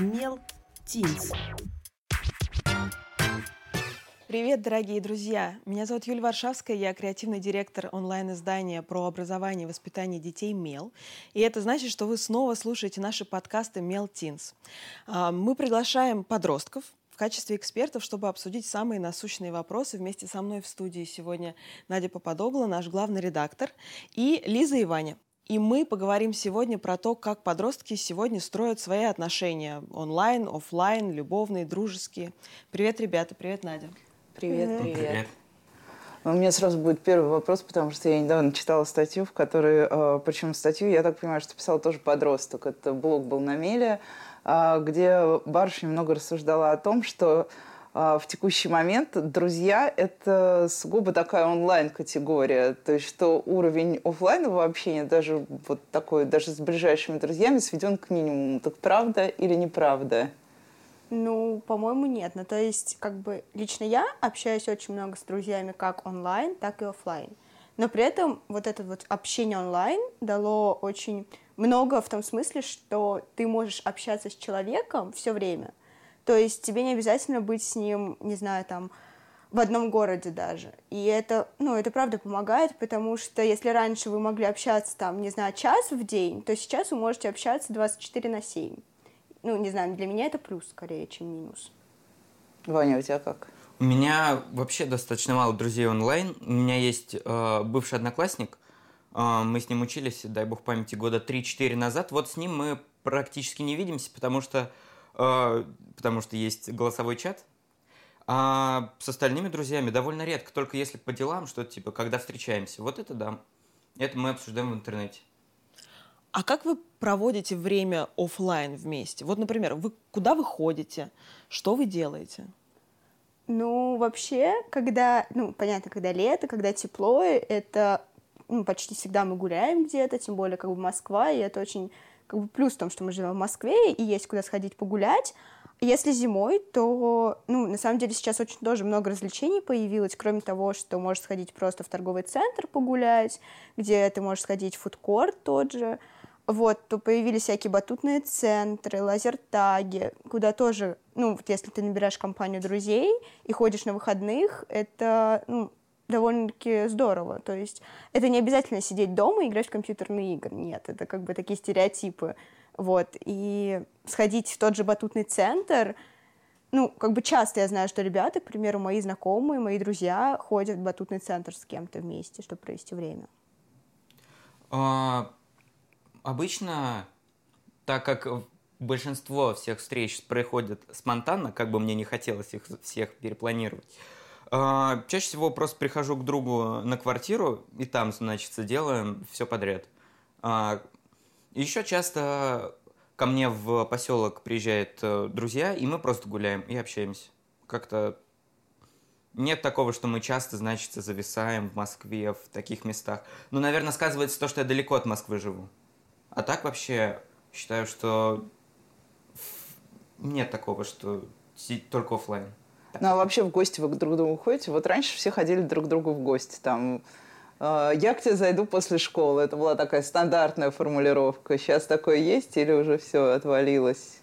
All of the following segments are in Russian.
Мел Тинс. Привет, дорогие друзья! Меня зовут Юлия Варшавская, я креативный директор онлайн-издания про образование и воспитание детей «Мел». И это значит, что вы снова слушаете наши подкасты «Мел Тинс». А, мы приглашаем подростков, в качестве экспертов, чтобы обсудить самые насущные вопросы. Вместе со мной в студии сегодня Надя Попадогла, наш главный редактор, и Лиза и Ваня. И мы поговорим сегодня про то, как подростки сегодня строят свои отношения онлайн, офлайн, любовные, дружеские. Привет, ребята, привет, Надя. Привет, привет. привет. У меня сразу будет первый вопрос, потому что я недавно читала статью, в которой, э, причем статью, я так понимаю, что писал тоже подросток. Это блог был на Меле, э, где барышня много рассуждала о том, что а, в текущий момент друзья – это сугубо такая онлайн-категория. То есть, что уровень офлайнового общения, даже вот такой, даже с ближайшими друзьями, сведен к минимуму. Так правда или неправда? Ну, по-моему, нет. Ну, то есть, как бы, лично я общаюсь очень много с друзьями как онлайн, так и офлайн. Но при этом вот это вот общение онлайн дало очень много в том смысле, что ты можешь общаться с человеком все время – то есть тебе не обязательно быть с ним, не знаю, там, в одном городе даже. И это, ну, это правда помогает, потому что если раньше вы могли общаться там, не знаю, час в день, то сейчас вы можете общаться 24 на 7. Ну, не знаю, для меня это плюс скорее, чем минус. Ваня, у тебя как? У меня вообще достаточно мало друзей онлайн. У меня есть э, бывший одноклассник. Э, мы с ним учились, дай бог памяти, года 3-4 назад. Вот с ним мы практически не видимся, потому что потому что есть голосовой чат. А с остальными друзьями довольно редко, только если по делам, что типа, когда встречаемся. Вот это да. Это мы обсуждаем в интернете. А как вы проводите время офлайн вместе? Вот, например, вы куда вы ходите? Что вы делаете? Ну, вообще, когда, ну, понятно, когда лето, когда тепло, это ну, почти всегда мы гуляем где-то, тем более как бы Москва, и это очень как бы плюс в том, что мы живем в Москве и есть куда сходить погулять. Если зимой, то, ну, на самом деле сейчас очень тоже много развлечений появилось, кроме того, что можешь сходить просто в торговый центр погулять, где ты можешь сходить в фудкорт тот же, вот, то появились всякие батутные центры, лазертаги, куда тоже, ну, вот если ты набираешь компанию друзей и ходишь на выходных, это, ну, довольно-таки здорово. То есть это не обязательно сидеть дома и играть в компьютерные игры. Нет, это как бы такие стереотипы. Вот. И сходить в тот же батутный центр, ну, как бы часто я знаю, что ребята, к примеру, мои знакомые, мои друзья ходят в батутный центр с кем-то вместе, чтобы провести время. А, обычно, так как большинство всех встреч происходит спонтанно, как бы мне не хотелось их всех перепланировать, чаще всего просто прихожу к другу на квартиру, и там, значит, делаем все подряд. А, еще часто ко мне в поселок приезжают э, друзья, и мы просто гуляем и общаемся. Как-то нет такого, что мы часто, значит, зависаем в Москве, в таких местах. Ну, наверное, сказывается то, что я далеко от Москвы живу. А так вообще считаю, что нет такого, что только офлайн. Ну, а вообще в гости вы друг к другу ходите? Вот раньше все ходили друг к другу в гости. Там, э, я к тебе зайду после школы. Это была такая стандартная формулировка. Сейчас такое есть или уже все отвалилось?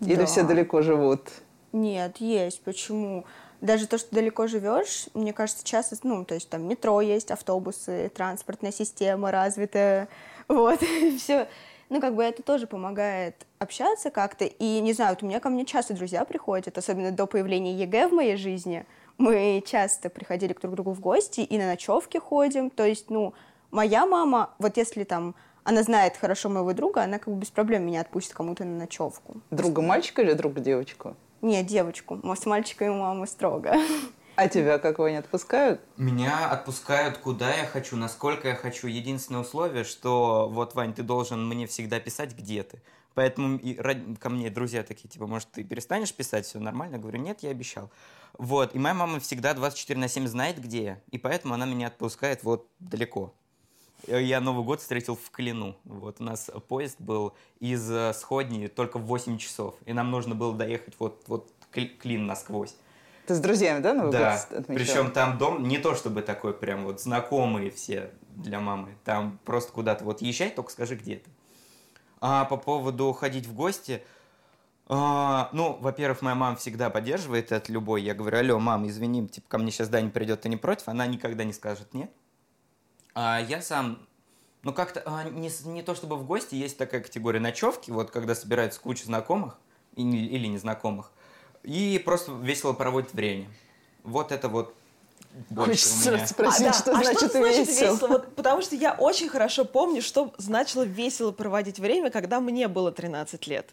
Или да. все далеко живут? Нет, есть. Почему? Даже то, что далеко живешь, мне кажется, часто, ну, то есть там метро есть, автобусы, транспортная система развитая, вот, все ну, как бы это тоже помогает общаться как-то. И, не знаю, вот у меня ко мне часто друзья приходят, особенно до появления ЕГЭ в моей жизни. Мы часто приходили к друг другу в гости и на ночевки ходим. То есть, ну, моя мама, вот если там она знает хорошо моего друга, она как бы без проблем меня отпустит кому-то на ночевку. Друга мальчика или друга девочку? Нет, девочку. С мальчиком и мамой строго. А тебя как не отпускают? Меня отпускают куда я хочу, насколько я хочу. Единственное условие, что вот, Вань, ты должен мне всегда писать, где ты. Поэтому и ко мне друзья такие, типа, может, ты перестанешь писать, все нормально? Я говорю, нет, я обещал. Вот, и моя мама всегда 24 на 7 знает, где я, и поэтому она меня отпускает вот далеко. Я Новый год встретил в Клину. Вот у нас поезд был из э, Сходни только в 8 часов, и нам нужно было доехать вот, вот Клин насквозь. Ты с друзьями, да, Новый да. год отмечал? Причем там дом не то чтобы такой прям вот знакомые все для мамы. Там просто куда-то вот езжай, только скажи, где ты. А по поводу ходить в гости, А, ну, во-первых, моя мама всегда поддерживает это любой. Я говорю, алло, мам, извини, типа, ко мне сейчас Даня придет, ты не против? Она никогда не скажет нет. А я сам, ну, как-то, а, не, не то чтобы в гости, есть такая категория ночевки, вот, когда собирается куча знакомых или, или незнакомых, и просто весело проводит время. Вот это вот больше Хочется у меня. спросить, а, да. что а значит что значит весело? весело? Вот, потому что я очень хорошо помню, что значило весело проводить время, когда мне было 13 лет.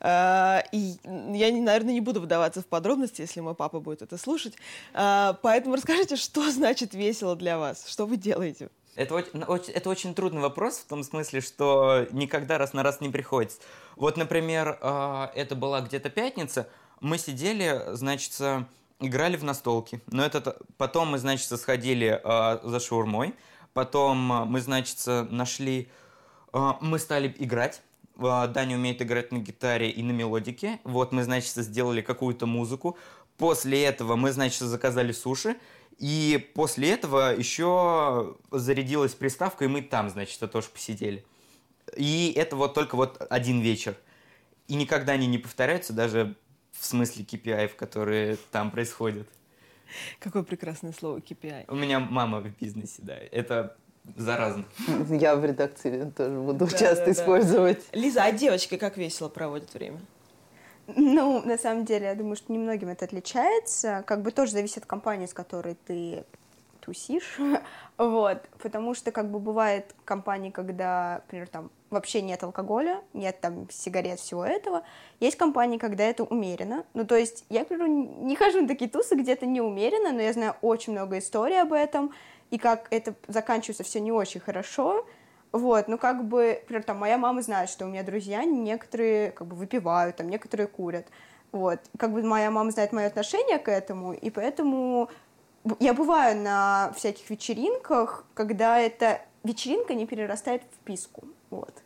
А, и я, наверное, не буду вдаваться в подробности, если мой папа будет это слушать. А, поэтому расскажите, что значит весело для вас? Что вы делаете? Это очень, очень- это очень трудный вопрос в том смысле, что никогда раз на раз не приходится. Вот, например, э, это была где-то пятница, мы сидели, значит, играли в настолки. Но это потом мы, значит, сходили э, за шаурмой, потом э, мы, значит, нашли, э, мы стали играть. Э, Даня умеет играть на гитаре и на мелодике. Вот мы, значит, сделали какую-то музыку. После этого мы, значит, заказали суши. И после этого еще зарядилась приставка, и мы там, значит, тоже посидели. И это вот только вот один вечер. И никогда они не повторяются, даже в смысле KPI, которые там происходят. Какое прекрасное слово KPI. У меня мама в бизнесе, да. Это заразно. Я в редакции тоже буду Да, часто да, да. использовать. Лиза, а девочки как весело проводят время? Ну, на самом деле, я думаю, что немногим это отличается. Как бы тоже зависит от компании, с которой ты тусишь. вот. Потому что, как бы, бывает компании, когда, например, там вообще нет алкоголя, нет там сигарет, всего этого. Есть компании, когда это умеренно. Ну, то есть, я, к примеру, не хожу на такие тусы, где это не умеренно, но я знаю очень много историй об этом, и как это заканчивается все не очень хорошо. Вот, ну как бы, например, там моя мама знает, что у меня друзья некоторые как бы выпивают, там некоторые курят. Вот, как бы моя мама знает мое отношение к этому, и поэтому я бываю на всяких вечеринках, когда эта вечеринка не перерастает в писку. Вот.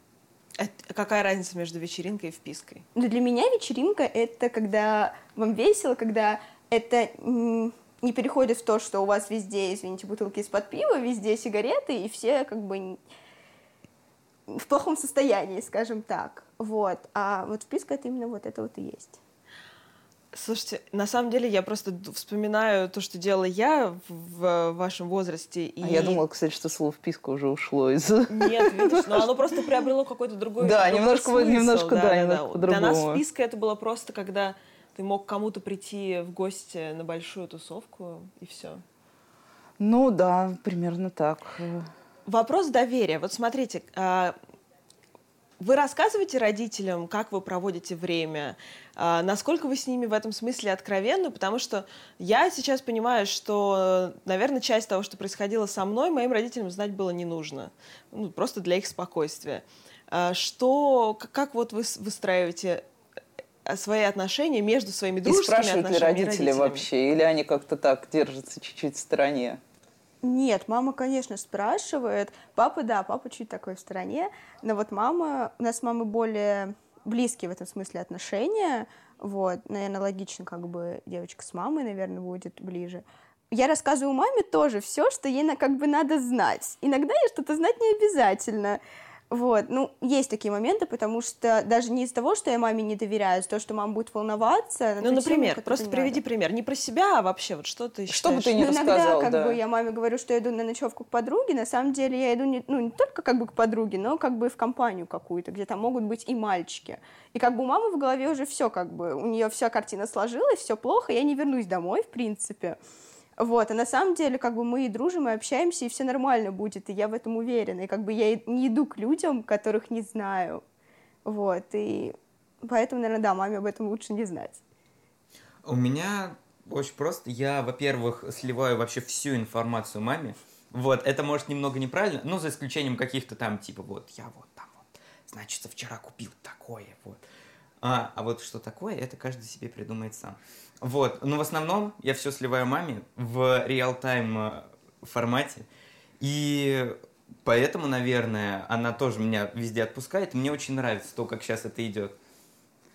А какая разница между вечеринкой и впиской? Но для меня вечеринка это когда вам весело, когда это не переходит в то, что у вас везде, извините, бутылки из-под пива, везде сигареты, и все как бы в плохом состоянии, скажем так. Вот. А вот вписка это именно вот это вот и есть. Слушайте, на самом деле я просто вспоминаю то, что делала я в, в вашем возрасте. И... А я думала, кстати, что слово «вписка» уже ушло из... Нет, видишь, но оно просто приобрело какой-то другой Да, другой немножко смысл. немножко, да, немножко Для нас вписка это было просто, когда ты мог кому-то прийти в гости на большую тусовку, и все. Ну да, примерно так. Вопрос доверия. Вот смотрите, а, вы рассказываете родителям, как вы проводите время, А, насколько вы с ними в этом смысле откровенны, потому что я сейчас понимаю, что, наверное, часть того, что происходило со мной, моим родителям знать было не нужно, ну, просто для их спокойствия. А, Что, как вот вы выстраиваете э, свои отношения между своими И дружескими спрашивают ли отношениями и родители родителями? вообще, или они как-то так держатся чуть-чуть в стороне? Нет, мама, конечно, спрашивает. Папа, да, папа чуть такой в стороне. Но вот мама, у нас с мамой более близкие в этом смысле отношения. Вот, наверное, логично, как бы девочка с мамой, наверное, будет ближе. Я рассказываю маме тоже все, что ей как бы надо знать. Иногда ей что-то знать не обязательно. Вот, ну, есть такие моменты, потому что даже не из-за того, что я маме не доверяю, а того, что мама будет волноваться. Ну, тему, например, которую просто не приведи надо. пример. Не про себя, а вообще, вот что ты Что бы считаешь? ты ни Ну, иногда, как да. бы, я маме говорю, что я иду на ночевку к подруге, на самом деле я иду не, ну, не только как бы к подруге, но как бы в компанию какую-то, где там могут быть и мальчики. И как бы у мамы в голове уже все как бы, у нее вся картина сложилась, все плохо, я не вернусь домой, в принципе. Вот, а на самом деле, как бы мы и дружим, и общаемся, и все нормально будет, и я в этом уверена. И как бы я не иду к людям, которых не знаю. Вот, и поэтому, наверное, да, маме об этом лучше не знать. У меня очень просто. Я, во-первых, сливаю вообще всю информацию маме. Вот, это может немного неправильно, но за исключением каких-то там, типа, вот, я вот там вот, значит, вчера купил такое, вот. А, а вот что такое, это каждый себе придумает сам. Вот, но в основном я все сливаю маме в реал-тайм э, формате. И поэтому, наверное, она тоже меня везде отпускает. Мне очень нравится то, как сейчас это идет.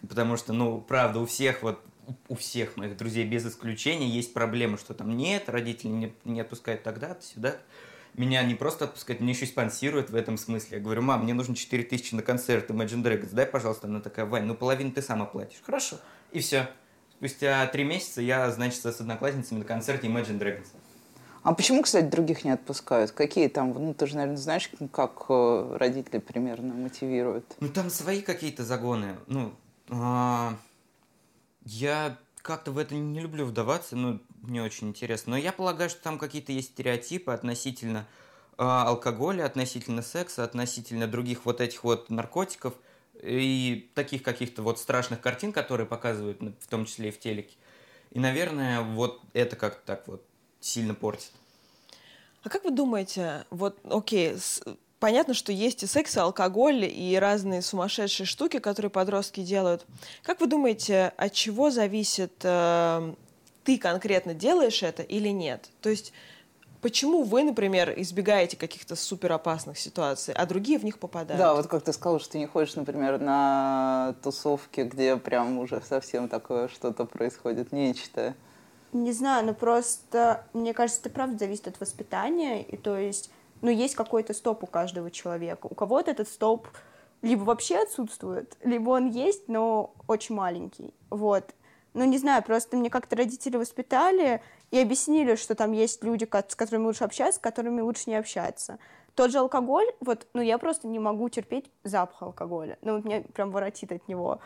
Потому что, ну, правда, у всех вот у всех моих друзей без исключения есть проблемы, что там нет, родители не, не отпускают тогда-то, сюда. Меня не просто отпускают, меня еще и спонсируют в этом смысле. Я говорю, мам, мне нужно 4 тысячи на концерт Imagine Dragons, дай, пожалуйста. Она такая, Вань, ну половину ты сам оплатишь. Хорошо. И все. Спустя три месяца я, значит, с одноклассницами на концерте Imagine Dragons. А почему, кстати, других не отпускают? Какие там, ну ты же, наверное, знаешь, как э, родители примерно мотивируют? Ну там свои какие-то загоны. Ну, а, я как-то в это не люблю вдаваться, ну, не очень интересно. Но я полагаю, что там какие-то есть стереотипы относительно э, алкоголя, относительно секса, относительно других вот этих вот наркотиков и таких каких-то вот страшных картин, которые показывают, в том числе и в телеке. И, наверное, вот это как-то так вот сильно портит. А как вы думаете, вот, окей, с, понятно, что есть и секс, и алкоголь, и разные сумасшедшие штуки, которые подростки делают. Как вы думаете, от чего зависит, э, ты конкретно делаешь это или нет? То есть Почему вы, например, избегаете каких-то суперопасных ситуаций, а другие в них попадают? Да, вот как ты сказал, что ты не ходишь, например, на тусовки, где прям уже совсем такое что-то происходит, нечто. Не знаю, ну просто, мне кажется, это правда зависит от воспитания, и то есть, ну есть какой-то стоп у каждого человека. У кого-то этот стоп либо вообще отсутствует, либо он есть, но очень маленький, вот. Ну, не знаю, просто мне как-то родители воспитали, и объяснили, что там есть люди, с которыми лучше общаться, с которыми лучше не общаться. Тот же алкоголь, вот, ну, я просто не могу терпеть запах алкоголя. Ну, вот меня прям воротит от него.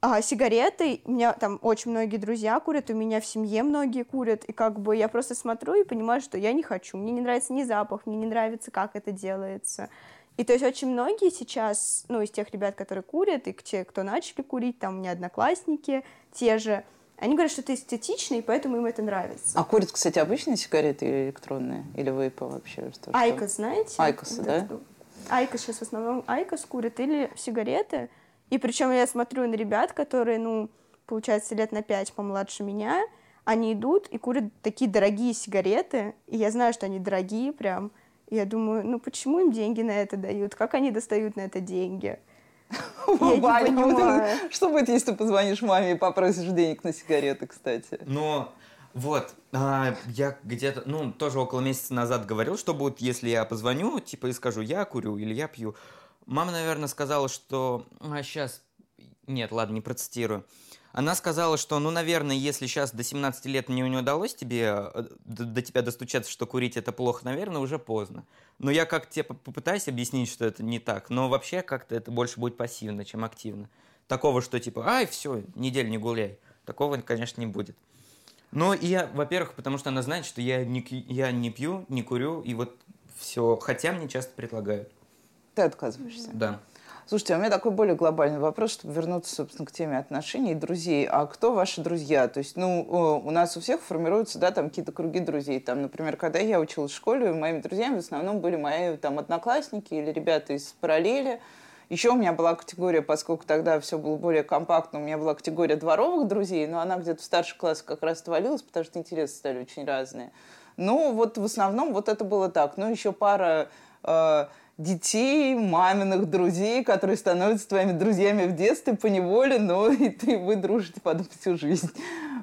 А сигареты, у меня там очень многие друзья курят, у меня в семье многие курят, и как бы я просто смотрю и понимаю, что я не хочу. Мне не нравится ни запах, мне не нравится, как это делается. И то есть очень многие сейчас, ну, из тех ребят, которые курят, и те, кто начали курить, там у меня одноклассники, те же, они говорят, что это эстетично, и поэтому им это нравится. А курят, кстати, обычные сигареты или электронные? Или вейпы вообще? Что, IQOS, знаете? IQOS, вот да? Это, IQOS сейчас в основном IQOS курят или сигареты. И причем я смотрю на ребят, которые, ну, получается, лет на пять помладше меня, они идут и курят такие дорогие сигареты, и я знаю, что они дорогие прям. Я думаю, ну почему им деньги на это дают? Как они достают на это деньги? Ваня, что будет, если ты позвонишь маме и попросишь денег на сигареты, кстати? Но вот, а, я где-то, ну, тоже около месяца назад говорил, что будет, если я позвоню, типа, и скажу, я курю или я пью. Мама, наверное, сказала, что... А, сейчас... Нет, ладно, не процитирую. Она сказала, что, ну, наверное, если сейчас до 17 лет мне не удалось тебе, э, до, до тебя достучаться, что курить это плохо, наверное, уже поздно. Но я как тебе попытаюсь объяснить, что это не так, но вообще как-то это больше будет пассивно, чем активно. Такого, что типа, ай, все, неделю не гуляй. Такого, конечно, не будет. Но и я, во-первых, потому что она знает, что я не, я не пью, не курю, и вот все. Хотя мне часто предлагают. Ты отказываешься? Да. Слушайте, а у меня такой более глобальный вопрос, чтобы вернуться, собственно, к теме отношений и друзей. А кто ваши друзья? То есть, ну, у нас у всех формируются, да, там какие-то круги друзей. Там, например, когда я училась в школе, моими друзьями в основном были мои там одноклассники или ребята из параллели. Еще у меня была категория, поскольку тогда все было более компактно, у меня была категория дворовых друзей, но она где-то в старших классах как раз отвалилась, потому что интересы стали очень разные. Ну, вот в основном вот это было так. Ну, еще пара э, детей, маминых друзей, которые становятся твоими друзьями в детстве по неволе, но и ты, вы дружите потом всю жизнь.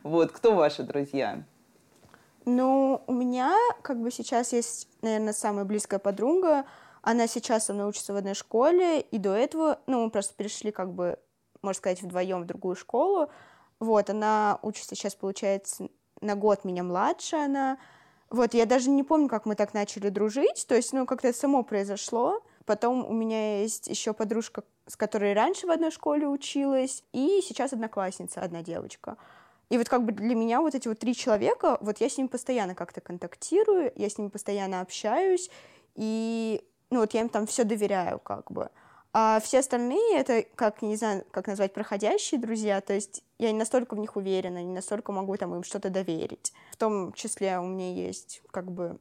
Вот, кто ваши друзья? Ну, у меня как бы сейчас есть, наверное, самая близкая подруга. Она сейчас со мной учится в одной школе, и до этого, ну, мы просто перешли как бы, можно сказать, вдвоем в другую школу. Вот, она учится сейчас, получается, на год меня младше она. Вот, я даже не помню, как мы так начали дружить, то есть, ну, как-то само произошло. Потом у меня есть еще подружка, с которой раньше в одной школе училась, и сейчас одноклассница, одна девочка. И вот как бы для меня вот эти вот три человека, вот я с ними постоянно как-то контактирую, я с ними постоянно общаюсь, и ну вот я им там все доверяю как бы. А все остальные это, как, не знаю, как назвать, проходящие друзья, то есть я не настолько в них уверена, не настолько могу там им что-то доверить. В том числе у меня есть как бы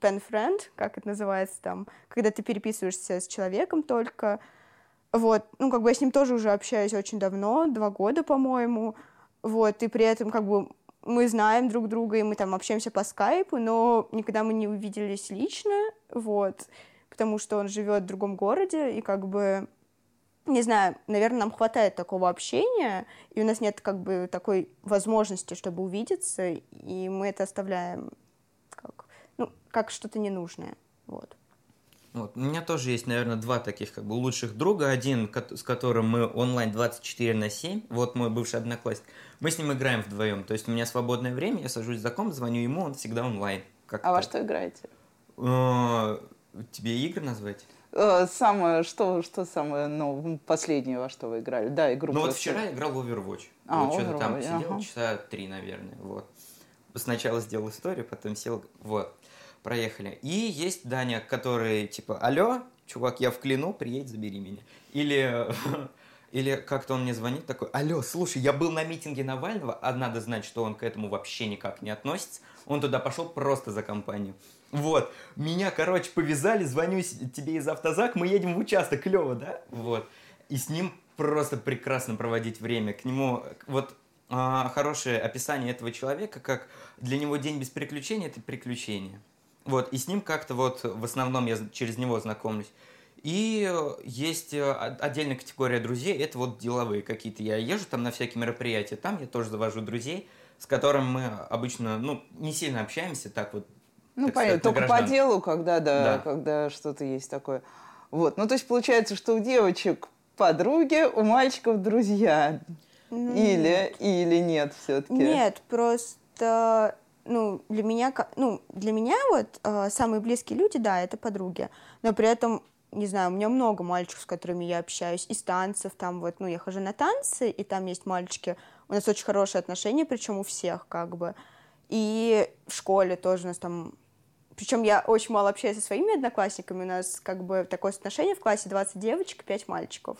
pen friend, как это называется там, когда ты переписываешься с человеком только. Вот, ну, как бы я с ним тоже уже общаюсь очень давно, два года, по-моему. Вот, и при этом как бы мы знаем друг друга, и мы там общаемся по скайпу, но никогда мы не увиделись лично, вот потому что он живет в другом городе, и как бы не знаю, наверное, нам хватает такого общения, и у нас нет как бы такой возможности, чтобы увидеться, и мы это оставляем как ну, как что-то ненужное, вот. Вот. У меня тоже есть, наверное, два таких как бы лучших друга. Один, с которым мы онлайн 24 на 7. Вот мой бывший одноклассник. Мы с ним играем вдвоем. То есть у меня свободное время, я сажусь за комп, звоню ему, он всегда онлайн. Как а во что играете? Тебе игры назвать? Э, самое, что, что самое, ну, последнее, во что вы играли? Да, игру. Ну вот вчера я играл в Overwatch. А, вот что-то там сидел ага. часа три, наверное, вот. Сначала сделал историю, потом сел, вот проехали. И есть Даня, который типа, алло, чувак, я в клину, приедь, забери меня. Или, или как-то он мне звонит такой, алло, слушай, я был на митинге Навального, а надо знать, что он к этому вообще никак не относится. Он туда пошел просто за компанию. Вот, меня, короче, повязали, звоню тебе из автозак, мы едем в участок, клево, да? Вот. И с ним просто прекрасно проводить время. К нему, вот а, хорошее описание этого человека, как для него день без приключений – это приключение. Вот, и с ним как-то вот в основном я через него знакомлюсь. И есть э, отдельная категория друзей, это вот деловые какие-то. Я езжу там на всякие мероприятия, там я тоже завожу друзей, с которыми мы обычно, ну, не сильно общаемся, так вот. Ну, так понятно, только по делу, когда, да, да. когда что-то есть такое. Вот, ну, то есть получается, что у девочек подруги, у мальчиков друзья. Или, или нет все-таки? Нет, просто ну, для меня, ну, для меня вот э, самые близкие люди, да, это подруги, но при этом, не знаю, у меня много мальчиков, с которыми я общаюсь, из танцев, там вот, ну, я хожу на танцы, и там есть мальчики, у нас очень хорошие отношения, причем у всех, как бы, и в школе тоже у нас там причем я очень мало общаюсь со своими одноклассниками, у нас как бы такое отношение в классе 20 девочек и 5 мальчиков.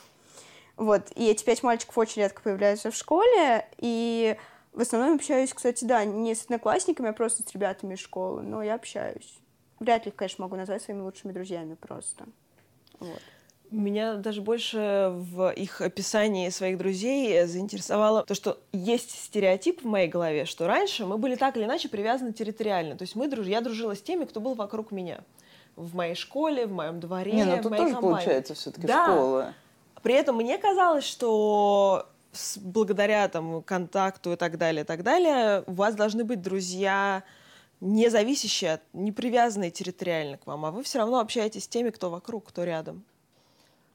Вот, и эти 5 мальчиков очень редко появляются в школе, и в основном общаюсь, кстати, да, не с одноклассниками, а просто с ребятами из школы, но я общаюсь. Вряд ли, конечно, могу назвать своими лучшими друзьями просто. Вот. Меня даже больше в их описании своих друзей заинтересовало то, что есть стереотип в моей голове, что раньше мы были так или иначе привязаны территориально. То есть мы друж... я дружила с теми, кто был вокруг меня. В моей школе, в моем дворе, Не, ну в тут моей тоже компании. получается все-таки да. школа. При этом мне казалось, что благодаря там контакту и так далее, и так далее, у вас должны быть друзья, не зависящие, от, не привязанные территориально к вам, а вы все равно общаетесь с теми, кто вокруг, кто рядом.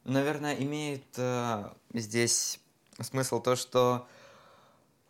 Наверное, имеет э, здесь смысл то, что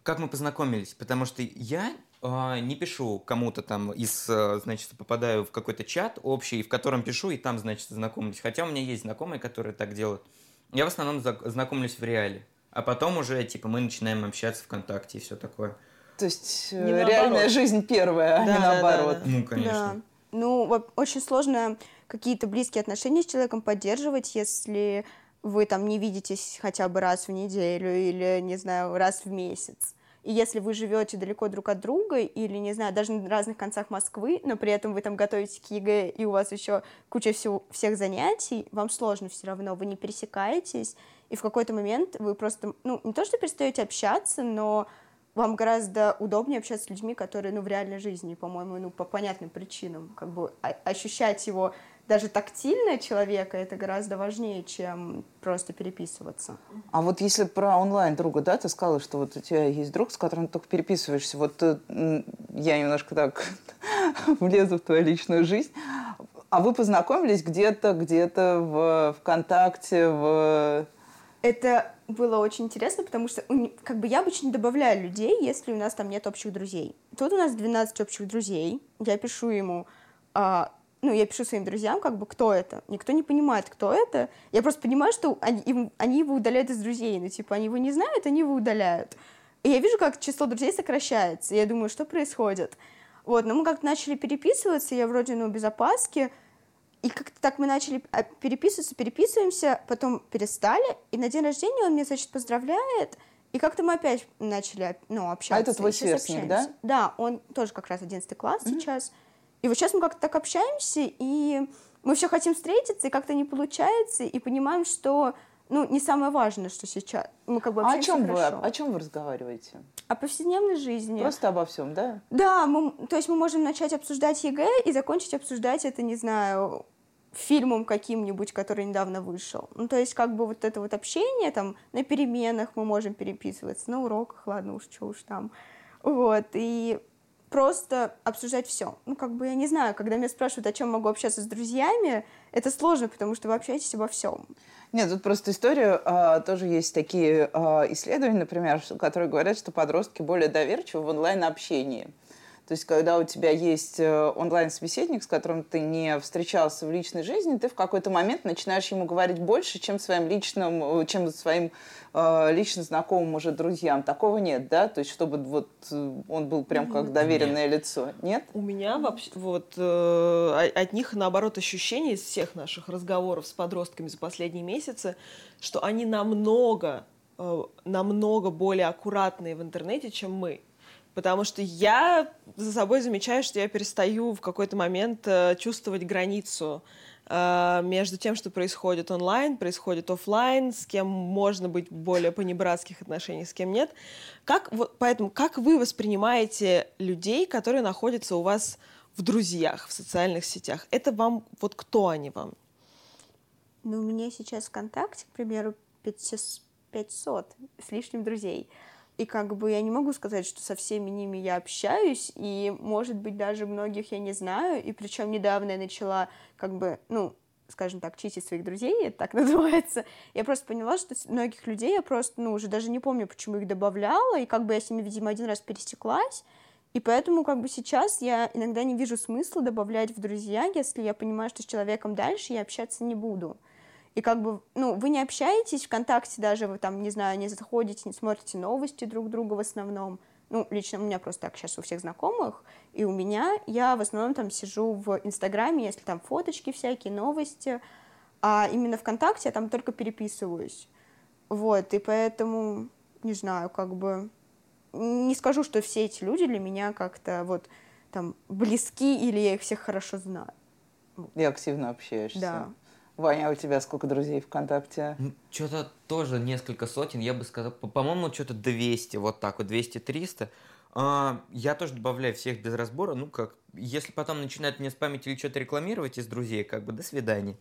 как мы познакомились, потому что я э, не пишу кому-то там из, э, значит, попадаю в какой-то чат общий, в котором пишу и там, значит, знакомлюсь. Хотя у меня есть знакомые, которые так делают. Я в основном знакомлюсь в реале а потом уже, типа, мы начинаем общаться ВКонтакте и все такое. То есть не э, реальная наоборот. жизнь первая, а да, не наоборот. Да, да. Ну, конечно. Да. Ну, очень сложно какие-то близкие отношения с человеком поддерживать, если вы там не видитесь хотя бы раз в неделю или, не знаю, раз в месяц. И если вы живете далеко друг от друга, или, не знаю, даже на разных концах Москвы, но при этом вы там готовите к ЕГЭ, и у вас еще куча всего, всех занятий, вам сложно все равно, вы не пересекаетесь, и в какой-то момент вы просто, ну, не то что перестаете общаться, но вам гораздо удобнее общаться с людьми, которые, ну, в реальной жизни, по-моему, ну, по понятным причинам, как бы ощущать его даже тактильно человека, это гораздо важнее, чем просто переписываться. А вот если про онлайн друга, да, ты сказала, что вот у тебя есть друг, с которым ты только переписываешься, вот э, я немножко так влезу в твою личную жизнь, а вы познакомились где-то, где-то в ВКонтакте, в это было очень интересно, потому что как бы я обычно добавляю людей, если у нас там нет общих друзей. Тут у нас 12 общих друзей. Я пишу ему, а, ну, я пишу своим друзьям, как бы, кто это. Никто не понимает, кто это. Я просто понимаю, что они, им, они его удаляют из друзей. Ну, типа, они его не знают, они его удаляют. И я вижу, как число друзей сокращается. И я думаю, что происходит? Вот, но мы как-то начали переписываться, я вроде, ну, без опаски. И как-то так мы начали а, переписываться, переписываемся, потом перестали, и на день рождения он меня, значит, поздравляет, и как-то мы опять начали ну, общаться. А это твой сверстник, да? Да, он тоже как раз 11 класс mm-hmm. сейчас. И вот сейчас мы как-то так общаемся, и мы все хотим встретиться, и как-то не получается, и понимаем, что ну, не самое важное, что сейчас. Мы как бы а о чем вы, о чем вы разговариваете? О повседневной жизни. Просто обо всем, да? Да, мы, то есть мы можем начать обсуждать ЕГЭ и закончить обсуждать это, не знаю, фильмом каким-нибудь, который недавно вышел. Ну, то есть, как бы вот это вот общение, там, на переменах мы можем переписываться, на уроках, ладно уж, что уж там. Вот, и просто обсуждать все. Ну, как бы, я не знаю, когда меня спрашивают, о чем могу общаться с друзьями, это сложно, потому что вы общаетесь обо всем. Нет, тут просто история, а, тоже есть такие а, исследования, например, которые говорят, что подростки более доверчивы в онлайн-общении. То есть, когда у тебя есть э, онлайн-собеседник, с которым ты не встречался в личной жизни, ты в какой-то момент начинаешь ему говорить больше, чем своим личным, э, чем своим э, лично знакомым уже друзьям. Такого нет, да? То есть, чтобы вот э, он был прям как доверенное нет. лицо. Нет? У меня вообще вот э, от них наоборот ощущение из всех наших разговоров с подростками за последние месяцы, что они намного намного более аккуратные в интернете, чем мы. Потому что я за собой замечаю, что я перестаю в какой-то момент э, чувствовать границу э, между тем, что происходит онлайн, происходит офлайн, с кем можно быть более понебратских отношениях, с кем нет. Как, вот, поэтому как вы воспринимаете людей, которые находятся у вас в друзьях, в социальных сетях? Это вам, вот кто они вам? Ну, у меня сейчас ВКонтакте, к примеру, 500, 500 с лишним друзей. И как бы я не могу сказать, что со всеми ними я общаюсь, и, может быть, даже многих я не знаю, и причем недавно я начала, как бы, ну, скажем так, чистить своих друзей, это так называется, я просто поняла, что многих людей я просто, ну, уже даже не помню, почему их добавляла, и как бы я с ними, видимо, один раз пересеклась, и поэтому как бы сейчас я иногда не вижу смысла добавлять в друзья, если я понимаю, что с человеком дальше я общаться не буду и как бы, ну, вы не общаетесь ВКонтакте даже, вы там, не знаю, не заходите, не смотрите новости друг друга в основном, ну, лично у меня просто так сейчас у всех знакомых, и у меня, я в основном там сижу в Инстаграме, если там фоточки всякие, новости, а именно ВКонтакте я там только переписываюсь, вот, и поэтому, не знаю, как бы, не скажу, что все эти люди для меня как-то вот там близки или я их всех хорошо знаю. И активно общаешься. Да. Ваня, у тебя сколько друзей ВКонтакте? Что-то тоже несколько сотен, я бы сказал, по-моему, что-то 200, вот так вот, 200-300. А, я тоже добавляю всех без разбора, ну как, если потом начинают мне спамить или что-то рекламировать из друзей, как бы, до свидания.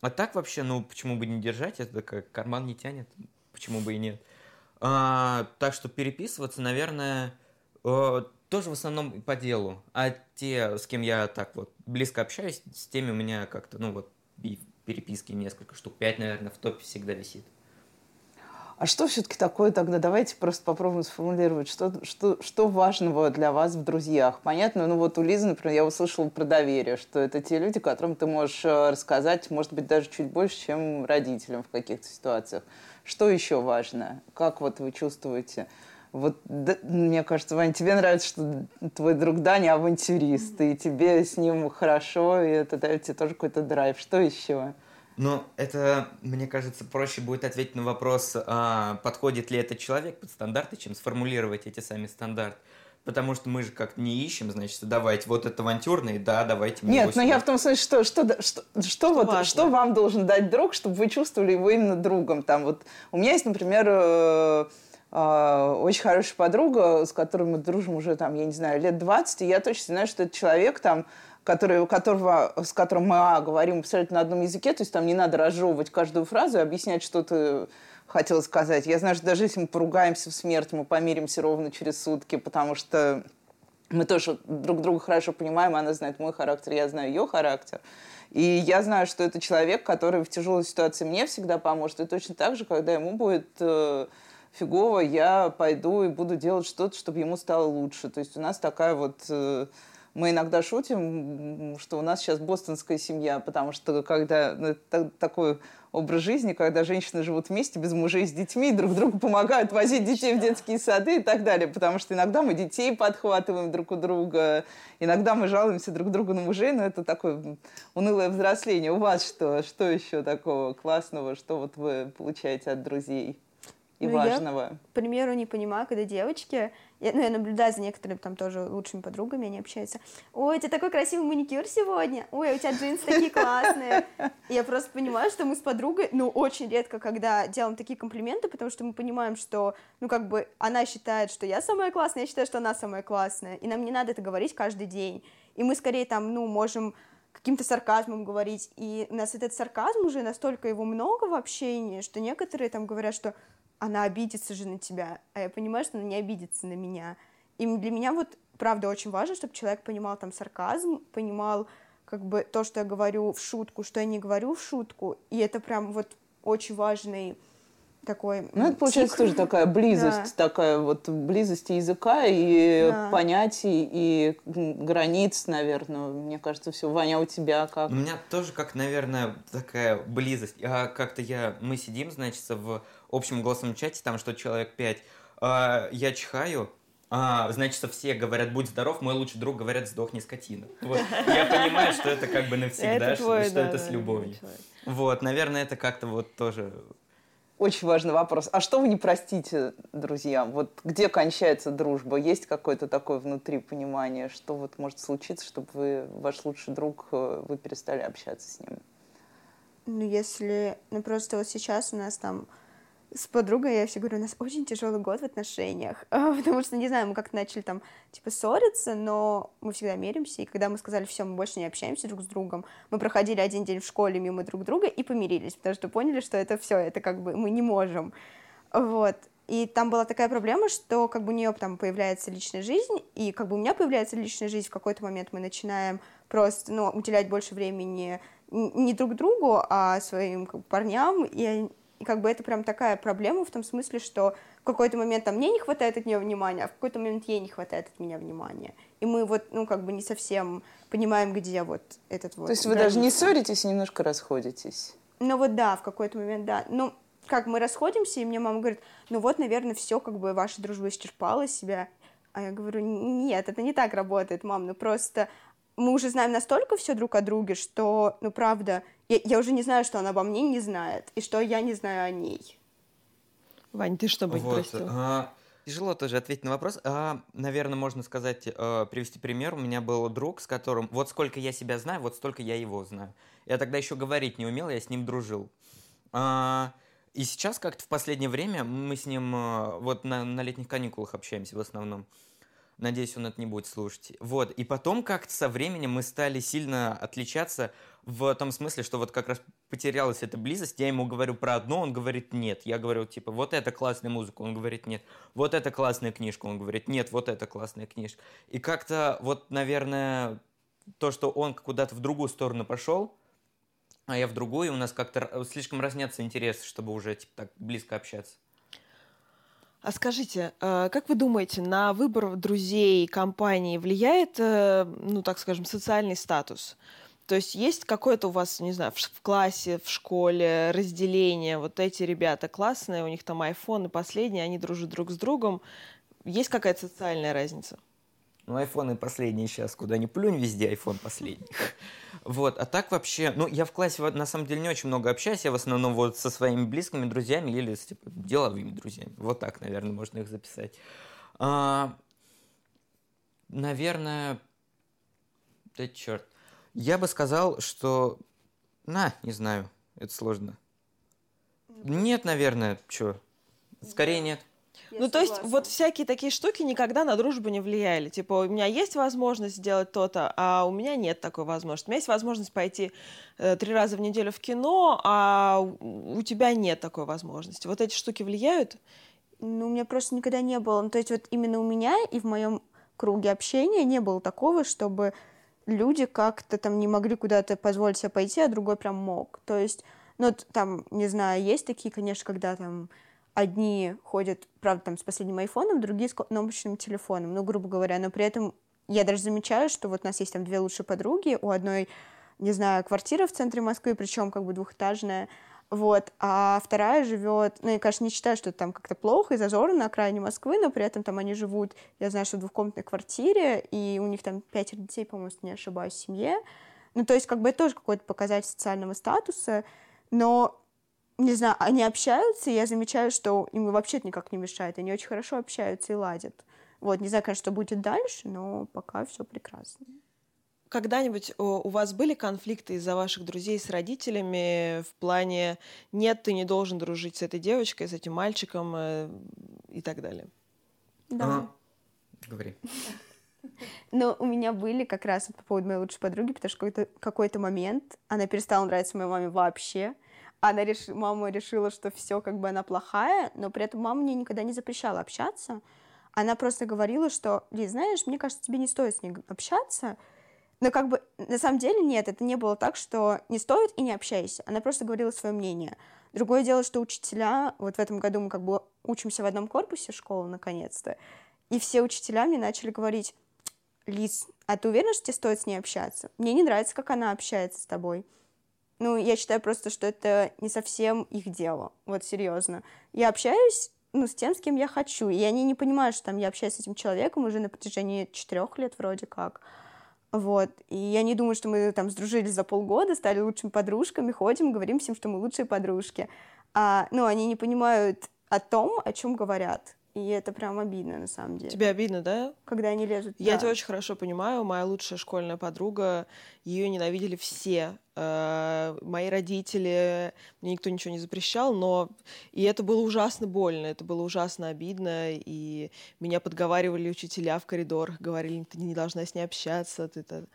А так вообще, ну, почему бы не держать, это как карман не тянет, почему бы и нет. А, так что переписываться, наверное, э, тоже в основном по делу. А те, с кем я так вот близко общаюсь, с теми у меня как-то, ну вот, переписки несколько штук, пять, наверное, в топе всегда висит. А что все-таки такое тогда? Давайте просто попробуем сформулировать, что, что, что важного для вас в друзьях. Понятно, ну вот у Лизы, например, я услышала про доверие, что это те люди, которым ты можешь э, рассказать, может быть, даже чуть больше, чем родителям в каких-то ситуациях. Что еще важно? Как вот вы чувствуете? Вот, да, мне кажется, Ваня, тебе нравится, что твой друг Даня авантюрист, и тебе с ним хорошо, и это дает тебе тоже какой-то драйв. Что еще? Ну, это, мне кажется, проще будет ответить на вопрос, а, подходит ли этот человек под стандарты, чем сформулировать эти сами стандарты. Потому что мы же как не ищем, значит, давайте вот это авантюрный, да, давайте мне Нет, но я в том смысле, что, что, что, что, что, вот, что вам должен дать друг, чтобы вы чувствовали его именно другом. Там вот у меня есть, например, э, очень хорошая подруга, с которой мы дружим уже, там, я не знаю, лет 20, и я точно знаю, что этот человек там который, которого, с которым мы а, говорим абсолютно на одном языке, то есть там не надо разжевывать каждую фразу и объяснять, что ты хотел сказать. Я знаю, что даже если мы поругаемся в смерть, мы помиримся ровно через сутки, потому что мы тоже друг друга хорошо понимаем, она знает мой характер, я знаю ее характер. И я знаю, что это человек, который в тяжелой ситуации мне всегда поможет. И точно так же, когда ему будет э, фигово, я пойду и буду делать что-то, чтобы ему стало лучше. То есть у нас такая вот... Э, мы иногда шутим, что у нас сейчас бостонская семья, потому что когда ну, такой образ жизни, когда женщины живут вместе без мужей с детьми, друг другу помогают возить детей в детские сады и так далее, потому что иногда мы детей подхватываем друг у друга, иногда мы жалуемся друг другу на мужей, но это такое унылое взросление. У вас что? Что еще такого классного, что вот вы получаете от друзей? И ну, важного. Я, к примеру, не понимаю, когда девочки, я, ну, я наблюдаю за некоторыми там тоже лучшими подругами, они общаются. Ой, у тебя такой красивый маникюр сегодня. Ой, у тебя джинсы такие классные. И я просто понимаю, что мы с подругой, ну, очень редко, когда делаем такие комплименты, потому что мы понимаем, что, ну, как бы она считает, что я самая классная, я считаю, что она самая классная. И нам не надо это говорить каждый день. И мы скорее там, ну, можем каким-то сарказмом говорить. И у нас этот сарказм уже настолько его много в общении, что некоторые там говорят, что она обидится же на тебя, а я понимаю, что она не обидится на меня. И для меня вот правда очень важно, чтобы человек понимал там сарказм, понимал как бы то, что я говорю в шутку, что я не говорю в шутку, и это прям вот очень важный такой... Ну, это получается тик. тоже такая близость, да. такая вот близость языка и да. понятий, и границ, наверное. Мне кажется, все. Ваня, у тебя как? У меня тоже как, наверное, такая близость. А как-то я... Мы сидим, значит, в общем голосовом чате, там что человек пять. А, я чихаю, а, значит, все говорят, будь здоров, мой лучший друг говорят, сдохни скотина. Вот. Я понимаю, что это как бы навсегда, это твой, что, да, это да, с любовью. Вот, наверное, это как-то вот тоже очень важный вопрос. А что вы не простите друзьям? Вот где кончается дружба? Есть какое-то такое внутри понимание, что вот может случиться, чтобы вы, ваш лучший друг, э, вы перестали общаться с ним? Ну, если... Ну, просто вот сейчас у нас там с подругой я все говорю, у нас очень тяжелый год в отношениях, потому что, не знаю, мы как-то начали там, типа, ссориться, но мы всегда меримся, и когда мы сказали, все, мы больше не общаемся друг с другом, мы проходили один день в школе мимо друг друга и помирились, потому что поняли, что это все, это как бы мы не можем, вот, и там была такая проблема, что как бы у нее там появляется личная жизнь, и как бы у меня появляется личная жизнь, в какой-то момент мы начинаем просто, ну, уделять больше времени не друг другу, а своим как бы, парням, и как бы это прям такая проблема в том смысле, что в какой-то момент там мне не хватает от нее внимания, а в какой-то момент ей не хватает от меня внимания. И мы вот, ну, как бы не совсем понимаем, где вот этот вот... То есть вы даже не ссоритесь, немножко расходитесь? Ну вот да, в какой-то момент, да. Ну, как мы расходимся, и мне мама говорит, ну вот, наверное, все, как бы ваша дружба исчерпала себя. А я говорю, нет, это не так работает, мам, ну просто мы уже знаем настолько все друг о друге, что, ну правда, я, я уже не знаю, что она обо мне не знает, и что я не знаю о ней. Вань, ты что бы вот, простил? А, тяжело тоже ответить на вопрос. А, наверное, можно сказать, а, привести пример. У меня был друг, с которым вот сколько я себя знаю, вот столько я его знаю. Я тогда еще говорить не умел, я с ним дружил. А, и сейчас как-то в последнее время мы с ним а, вот на, на летних каникулах общаемся в основном. Надеюсь, он это не будет слушать. Вот. И потом как-то со временем мы стали сильно отличаться в том смысле, что вот как раз потерялась эта близость. Я ему говорю про одно, он говорит нет. Я говорю, типа, вот это классная музыка, он говорит нет. Вот это классная книжка, он говорит нет, вот это классная книжка. И как-то вот, наверное, то, что он куда-то в другую сторону пошел, а я в другую, у нас как-то слишком разнятся интересы, чтобы уже типа, так близко общаться. А скажите, э, как вы думаете, на выбор друзей компании влияет, э, ну так скажем, социальный статус? То есть есть какое-то у вас, не знаю, в классе, в школе разделение, вот эти ребята классные, у них там iPhone и последние, они дружат друг с другом. Есть какая-то социальная разница? Ну, айфоны последние сейчас, куда ни плюнь, везде iPhone последний. Вот, а так вообще, ну, я в классе на самом деле не очень много общаюсь, я в основном вот со своими близкими друзьями или с типа, деловыми друзьями. Вот так, наверное, можно их записать. А, наверное, да черт. Я бы сказал, что... На, не знаю, это сложно. Нет, наверное, что? Скорее нет. Я ну, согласна. то есть, вот всякие такие штуки никогда на дружбу не влияли. Типа, у меня есть возможность сделать то-то, а у меня нет такой возможности. У меня есть возможность пойти э, три раза в неделю в кино, а у, у тебя нет такой возможности. Вот эти штуки влияют? Ну, у меня просто никогда не было. Ну, то есть, вот именно у меня и в моем круге общения не было такого, чтобы люди как-то там не могли куда-то позволить себе пойти, а другой прям мог. То есть, ну, там, не знаю, есть такие, конечно, когда там одни ходят, правда, там с последним айфоном, другие с кнопочным телефоном, ну, грубо говоря, но при этом я даже замечаю, что вот у нас есть там две лучшие подруги, у одной, не знаю, квартира в центре Москвы, причем как бы двухэтажная, вот, а вторая живет, ну, я, конечно, не считаю, что это там как-то плохо и зазорно на окраине Москвы, но при этом там они живут, я знаю, что в двухкомнатной квартире, и у них там пятеро детей, по-моему, если не ошибаюсь, в семье. Ну, то есть, как бы это тоже какой-то показатель социального статуса, но не знаю, они общаются, и я замечаю, что им вообще никак не мешает. Они очень хорошо общаются и ладят. Вот, не знаю, конечно, что будет дальше, но пока все прекрасно. Когда-нибудь у вас были конфликты из-за ваших друзей с родителями в плане «нет, ты не должен дружить с этой девочкой, с этим мальчиком» э, и так далее? Да. А, говори. Но у меня были как раз по поводу моей лучшей подруги, потому что какой-то какой момент она перестала нравиться моей маме вообще она реш... мама решила, что все как бы она плохая, но при этом мама мне никогда не запрещала общаться. она просто говорила, что, Ли, знаешь, мне кажется, тебе не стоит с ней общаться, но как бы на самом деле нет, это не было так, что не стоит и не общайся. Она просто говорила свое мнение. Другое дело, что учителя, вот в этом году мы как бы учимся в одном корпусе школы наконец-то, и все учителя мне начали говорить, Лиз, а ты уверена, что тебе стоит с ней общаться? Мне не нравится, как она общается с тобой. Ну, я считаю просто, что это не совсем их дело. Вот серьезно. Я общаюсь ну, с тем, с кем я хочу. И они не понимают, что там я общаюсь с этим человеком уже на протяжении четырех лет вроде как. Вот. И я не думаю, что мы там сдружились за полгода, стали лучшими подружками, ходим, говорим всем, что мы лучшие подружки. А, ну, они не понимают о том, о чем говорят. И это прям обидно, на самом деле. Тебе обидно, да? Когда они лезут. Я да. тебя очень хорошо понимаю. Моя лучшая школьная подруга, ее ненавидели все. Э, мои родители, мне никто ничего не запрещал, но и это было ужасно больно, это было ужасно обидно, и меня подговаривали учителя в коридорах, говорили, ты не должна с ней общаться, ты -то...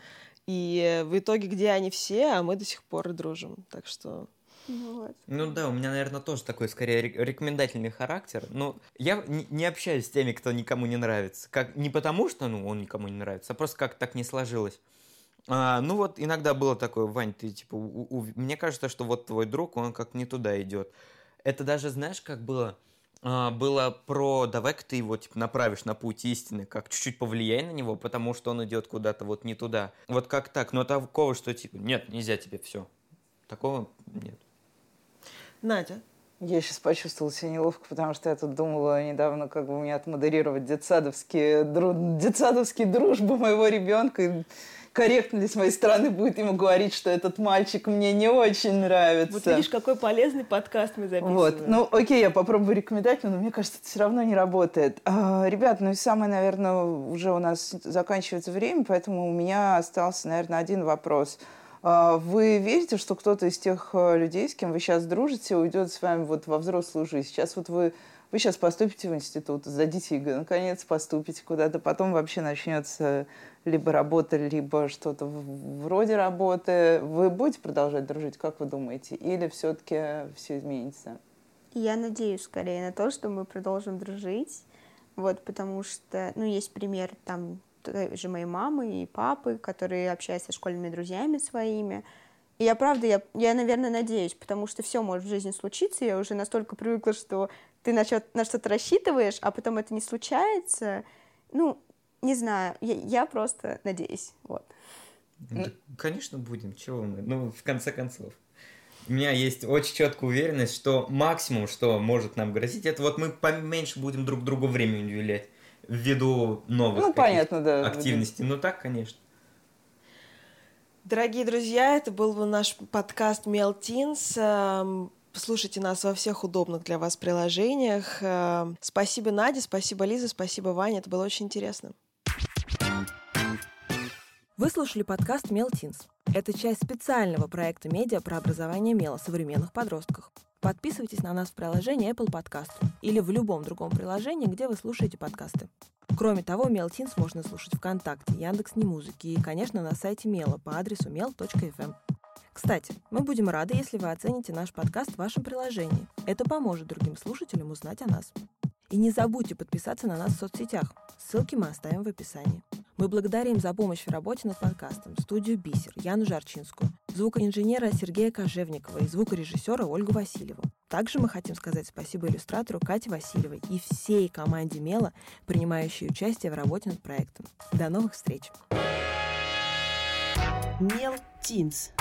и в итоге где они все, а мы до сих пор дружим, так что вот. ну да, у меня, наверное, тоже такой скорее рекомендательный характер. Но я не общаюсь с теми, кто никому не нравится. Как, не потому, что ну, он никому не нравится, а просто как так не сложилось. А, ну вот иногда было такое, Вань, ты типа, у, у, мне кажется, что вот твой друг, он как не туда идет. Это даже, знаешь, как было? А, было про давай-ка ты его типа направишь на путь истины, как чуть-чуть повлияй на него, потому что он идет куда-то вот не туда. Вот как так? Но такого, что типа, нет, нельзя тебе все. Такого нет. Надя. Я сейчас почувствовала себя неловко, потому что я тут думала недавно, как бы мне отмодерировать детсадовские, дру... детсадовские дружбы моего ребенка. И корректно ли с моей стороны будет ему говорить, что этот мальчик мне не очень нравится. Вот видишь, какой полезный подкаст мы записываем. Вот. Ну, окей, я попробую рекомендательно, но мне кажется, это все равно не работает. А, ребят, ну и самое, наверное, уже у нас заканчивается время, поэтому у меня остался, наверное, один вопрос – вы верите, что кто-то из тех э, людей, с кем вы сейчас дружите, уйдет с вами вот во взрослую жизнь? Сейчас вот вы, вы сейчас поступите в институт, сдадите ЕГЭ, наконец поступите куда-то, потом вообще начнется либо работа, либо что-то вроде работы. Вы будете продолжать дружить, как вы думаете? Или все-таки все изменится? Я надеюсь скорее на то, что мы продолжим дружить. Вот, потому что, ну, есть пример там же моей мамы и папы, которые общаются с школьными друзьями своими. И я правда, я, я, наверное, надеюсь, потому что все может в жизни случиться. Я уже настолько привыкла, что ты на, на что-то рассчитываешь, а потом это не случается. Ну, не знаю, я, я просто надеюсь. Вот. Да, конечно, будем. Чего мы? Ну, в конце концов. У меня есть очень четкая уверенность, что максимум, что может нам грозить, это вот мы поменьше будем друг другу время уделять ввиду новых ну, понятно, да, активностей. Ну так, конечно. Дорогие друзья, это был наш подкаст Мелтинс. Эм, слушайте нас во всех удобных для вас приложениях. Эм, спасибо, Надя, спасибо, Лиза, спасибо, Ваня. Это было очень интересно. Вы слушали подкаст Мелтинс. Это часть специального проекта медиа про образование мела современных подростках. Подписывайтесь на нас в приложении Apple Podcast или в любом другом приложении, где вы слушаете подкасты. Кроме того, Мелтинс можно слушать ВКонтакте, Яндекс.Немузыки и, конечно, на сайте Мела по адресу mel.fm. Кстати, мы будем рады, если вы оцените наш подкаст в вашем приложении. Это поможет другим слушателям узнать о нас. И не забудьте подписаться на нас в соцсетях. Ссылки мы оставим в описании. Мы благодарим за помощь в работе над подкастом студию «Бисер» Яну Жарчинскую, звукоинженера Сергея Кожевникова и звукорежиссера Ольгу Васильеву. Также мы хотим сказать спасибо иллюстратору Кате Васильевой и всей команде Мела, принимающей участие в работе над проектом. До новых встреч! Мел Тинс.